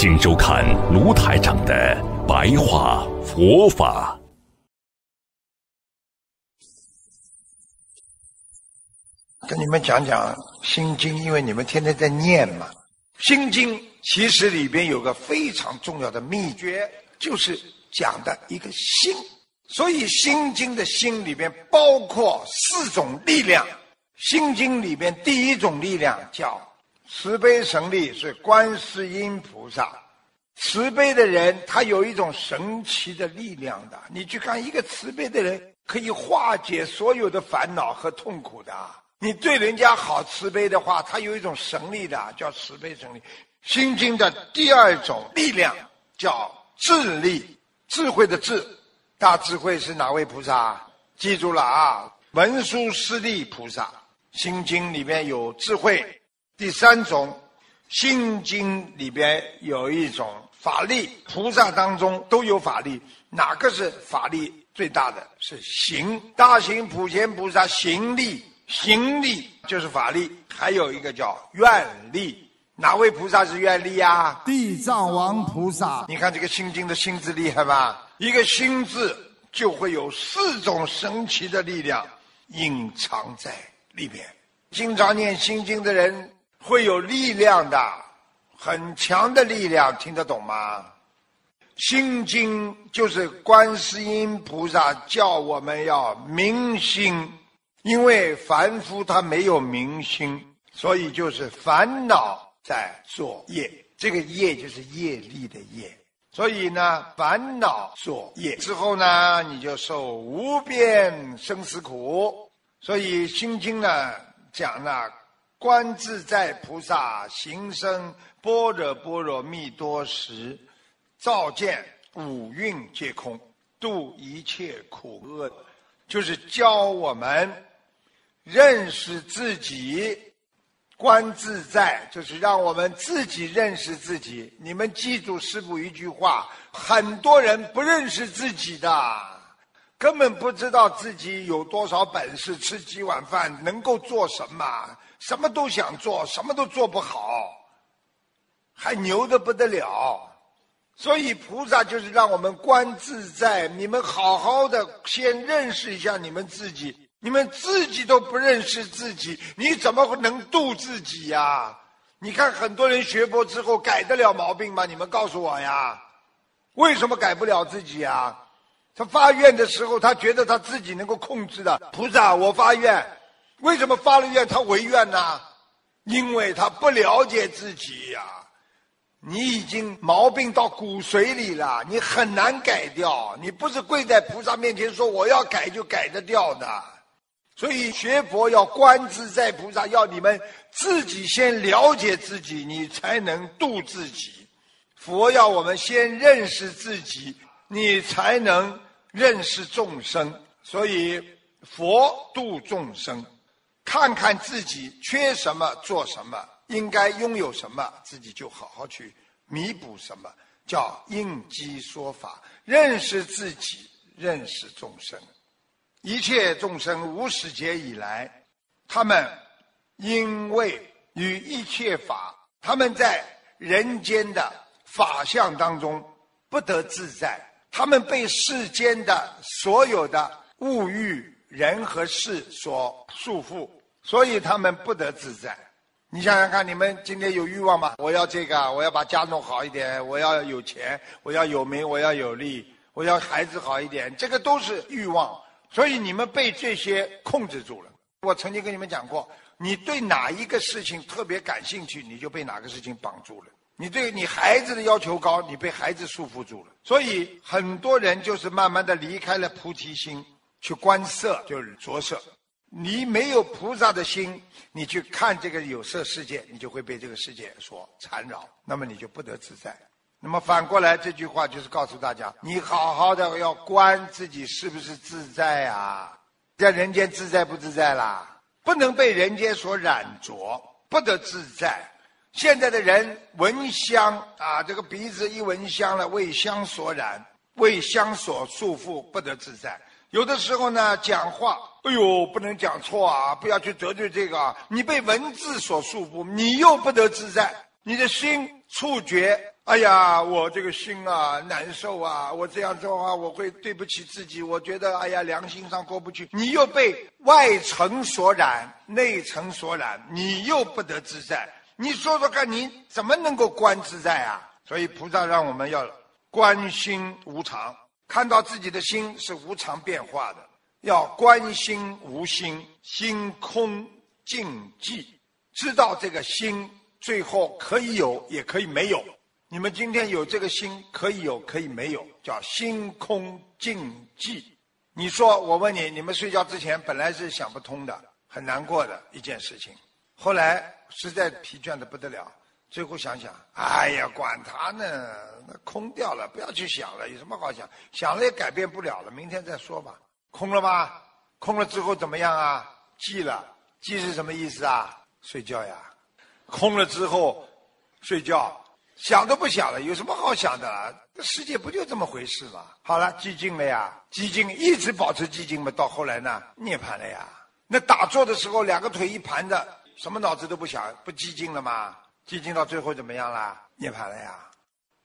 请收看卢台长的白话佛法。跟你们讲讲《心经》，因为你们天天在念嘛。《心经》其实里边有个非常重要的秘诀，就是讲的一个心。所以《心经》的心里边包括四种力量。《心经》里边第一种力量叫。慈悲神力是观世音菩萨，慈悲的人他有一种神奇的力量的。你去看一个慈悲的人，可以化解所有的烦恼和痛苦的。你对人家好慈悲的话，他有一种神力的，叫慈悲神力。心经的第二种力量叫智力，智慧的智，大智慧是哪位菩萨？记住了啊，文殊师利菩萨。心经里面有智慧。第三种，心经里边有一种法力，菩萨当中都有法力，哪个是法力最大的？是行，大行普贤菩萨行力，行力就是法力。还有一个叫愿力，哪位菩萨是愿力啊？地藏王菩萨。你看这个心经的心字厉害吧？一个心字就会有四种神奇的力量隐藏在里边。经常念心经的人。会有力量的，很强的力量，听得懂吗？心经就是观世音菩萨叫我们要明心，因为凡夫他没有明心，所以就是烦恼在作业，这个业就是业力的业，所以呢，烦恼作业之后呢，你就受无边生死苦。所以心经呢讲了。观自在菩萨行深般若波罗蜜多时，照见五蕴皆空，度一切苦厄，就是教我们认识自己。观自在就是让我们自己认识自己。你们记住师父一句话：很多人不认识自己的，根本不知道自己有多少本事，吃几碗饭，能够做什么。什么都想做，什么都做不好，还牛的不得了。所以菩萨就是让我们观自在，你们好好的先认识一下你们自己。你们自己都不认识自己，你怎么能度自己呀？你看很多人学佛之后改得了毛病吗？你们告诉我呀，为什么改不了自己呀？他发愿的时候，他觉得他自己能够控制的。菩萨，我发愿。为什么发了愿他违愿呢？因为他不了解自己呀。你已经毛病到骨髓里了，你很难改掉。你不是跪在菩萨面前说我要改就改得掉的。所以学佛要观自在菩萨，要你们自己先了解自己，你才能度自己。佛要我们先认识自己，你才能认识众生。所以佛度众生。看看自己缺什么，做什么，应该拥有什么，自己就好好去弥补什么，叫应机说法，认识自己，认识众生。一切众生无始劫以来，他们因为与一切法，他们在人间的法相当中不得自在，他们被世间的所有的物欲。人和事所束缚，所以他们不得自在。你想想看，你们今天有欲望吗？我要这个，我要把家弄好一点，我要有钱，我要有名，我要有利，我要孩子好一点，这个都是欲望。所以你们被这些控制住了。我曾经跟你们讲过，你对哪一个事情特别感兴趣，你就被哪个事情绑住了。你对你孩子的要求高，你被孩子束缚住了。所以很多人就是慢慢的离开了菩提心。去观色就是着色，你没有菩萨的心，你去看这个有色世界，你就会被这个世界所缠绕，那么你就不得自在。那么反过来，这句话就是告诉大家：你好好的要观自己是不是自在啊？在人间自在不自在啦？不能被人间所染着，不得自在。现在的人闻香啊，这个鼻子一闻香了，为香所染，为香所束缚，不得自在。有的时候呢，讲话，哎呦，不能讲错啊，不要去得罪这个。你被文字所束缚，你又不得自在。你的心触觉，哎呀，我这个心啊难受啊，我这样做啊，我会对不起自己。我觉得，哎呀，良心上过不去。你又被外层所染，内层所染，你又不得自在。你说说看，你怎么能够观自在啊？所以菩萨让我们要观心无常。看到自己的心是无常变化的，要观心无心，心空静寂，知道这个心最后可以有，也可以没有。你们今天有这个心，可以有，可以没有，叫心空静寂。你说，我问你，你们睡觉之前本来是想不通的，很难过的一件事情，后来实在疲倦的不得了。最后想想，哎呀，管他呢，那空掉了，不要去想了，有什么好想？想了也改变不了了，明天再说吧。空了吧？空了之后怎么样啊？寂了，寂是什么意思啊？睡觉呀。空了之后，睡觉，想都不想了，有什么好想的？这世界不就这么回事吗？好了，寂静了呀，寂静一直保持寂静嘛，到后来呢，涅槃了呀。那打坐的时候，两个腿一盘着，什么脑子都不想，不寂静了吗？寂静到最后怎么样啦？涅槃了呀！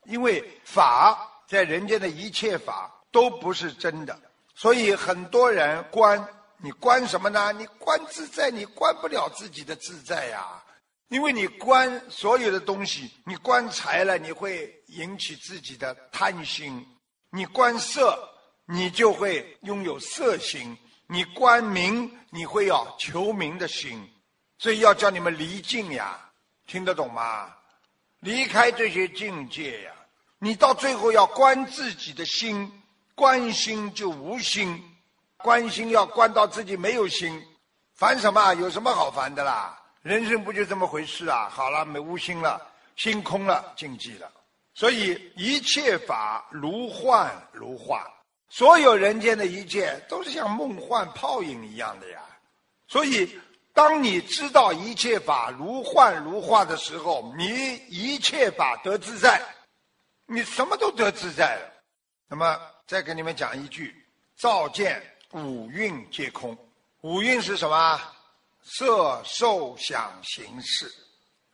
因为法在人间的一切法都不是真的，所以很多人观你观什么呢？你观自在，你观不了自己的自在呀！因为你观所有的东西，你观财了，你会引起自己的贪心；你观色，你就会拥有色心；你观名，你会要求名的心。所以要叫你们离境呀！听得懂吗？离开这些境界呀，你到最后要观自己的心，观心就无心，观心要观到自己没有心，烦什么？有什么好烦的啦？人生不就这么回事啊？好了，没无心了，心空了，静寂了。所以一切法如幻如化，所有人间的一切都是像梦幻泡影一样的呀。所以。当你知道一切法如幻如化的时候，你一切法得自在，你什么都得自在了。那么，再给你们讲一句：照见五蕴皆空。五蕴是什么？色、受、想、行、识。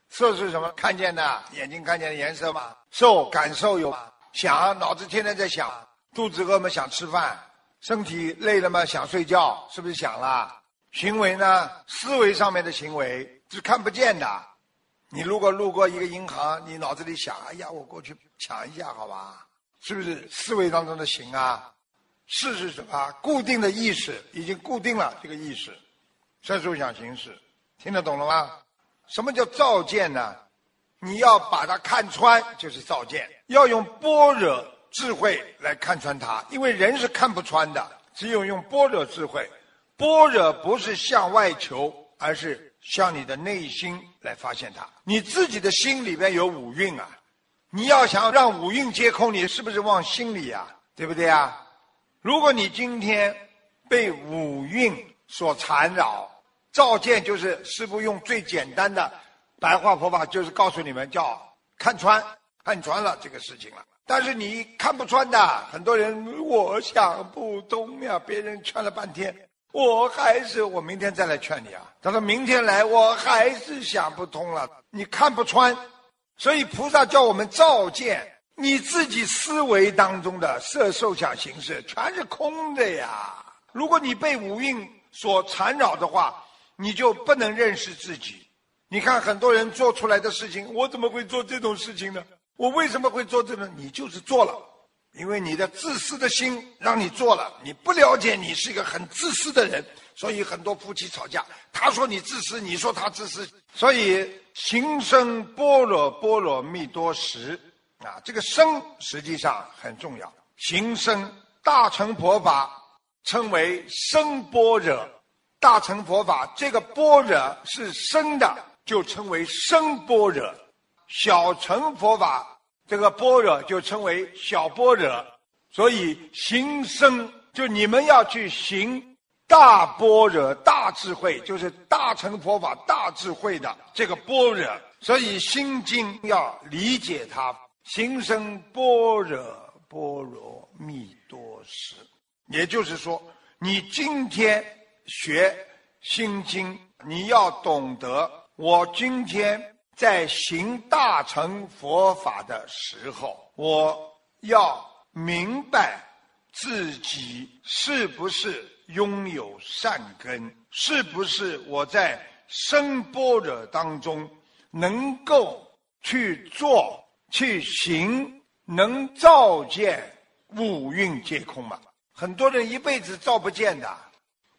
色是什么？看见的，眼睛看见的颜色吗。受，感受有吗。想，脑子天天在想。肚子饿吗，想吃饭。身体累了吗，想睡觉，是不是想了？行为呢？思维上面的行为是看不见的。你如果路过一个银行，你脑子里想：哎呀，我过去抢一下，好吧？是不是思维当中的行啊？事是什么？固定的意识已经固定了这个意识，色受想行识，听得懂了吗？什么叫照见呢？你要把它看穿，就是照见。要用般若智慧来看穿它，因为人是看不穿的，只有用般若智慧。般若不是向外求，而是向你的内心来发现它。你自己的心里边有五蕴啊，你要想让五蕴皆空，你是不是往心里呀？对不对啊？如果你今天被五蕴所缠绕，照见就是师父用最简单的白话佛法，就是告诉你们叫看穿，看穿了这个事情了。但是你看不穿的，很多人我想不通呀，别人劝了半天。我还是我明天再来劝你啊！他说明天来，我还是想不通了。你看不穿，所以菩萨叫我们照见你自己思维当中的色、受、想、行、识，全是空的呀。如果你被五蕴所缠绕的话，你就不能认识自己。你看很多人做出来的事情，我怎么会做这种事情呢？我为什么会做这种？你就是做了。因为你的自私的心让你做了，你不了解你是一个很自私的人，所以很多夫妻吵架。他说你自私，你说他自私，所以行深般若波罗蜜多时啊，这个深实际上很重要。行深大乘佛法称为深般若，大乘佛法这个般若是深的，就称为深般若。小乘佛法。这个般若就称为小般若。所以行深，就你们要去行大般若、大智慧，就是大乘佛法、大智慧的这个般若。所以心经要理解它，行深般若波罗蜜多时。也就是说，你今天学心经，你要懂得，我今天在行大乘佛法的时候，我要。明白自己是不是拥有善根，是不是我在声波若当中能够去做去行，能照见五蕴皆空吗？很多人一辈子照不见的。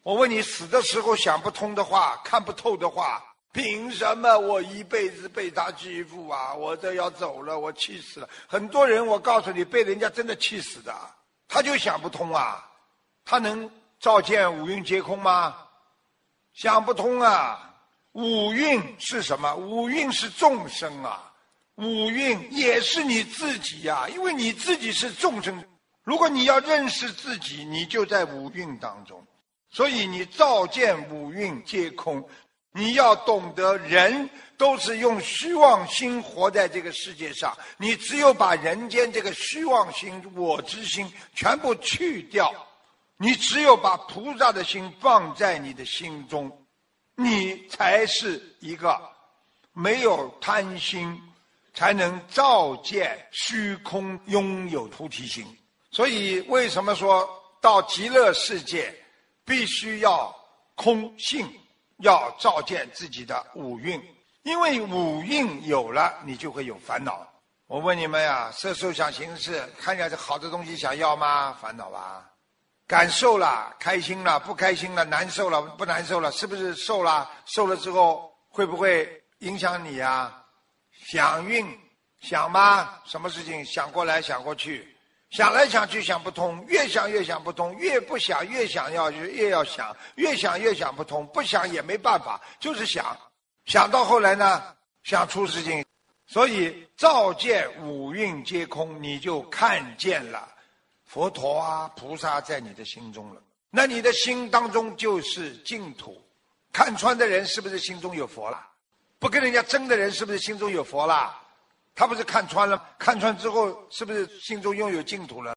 我问你，死的时候想不通的话，看不透的话。凭什么我一辈子被他欺负啊？我这要走了，我气死了。很多人，我告诉你，被人家真的气死的，他就想不通啊。他能照见五蕴皆空吗？想不通啊。五蕴是什么？五蕴是众生啊。五蕴也是你自己呀，因为你自己是众生。如果你要认识自己，你就在五蕴当中，所以你照见五蕴皆空。你要懂得，人都是用虚妄心活在这个世界上。你只有把人间这个虚妄心、我之心全部去掉，你只有把菩萨的心放在你的心中，你才是一个没有贪心，才能照见虚空，拥有菩提心。所以，为什么说到极乐世界，必须要空性？要照见自己的五蕴，因为五蕴有了，你就会有烦恼。我问你们呀，色受想行识，看见这好的东西想要吗？烦恼吧。感受了，开心了，不开心了，难受了，不难受了，是不是受了？受了之后会不会影响你呀？想运，想吗？什么事情想过来想过去？想来想去想不通，越想越想不通，越不想越想要越要想，越想越想不通，不想也没办法，就是想，想到后来呢，想出事情，所以照见五蕴皆空，你就看见了佛陀啊菩萨在你的心中了，那你的心当中就是净土，看穿的人是不是心中有佛了？不跟人家争的人是不是心中有佛了？他不是看穿了，看穿之后是不是心中拥有净土了？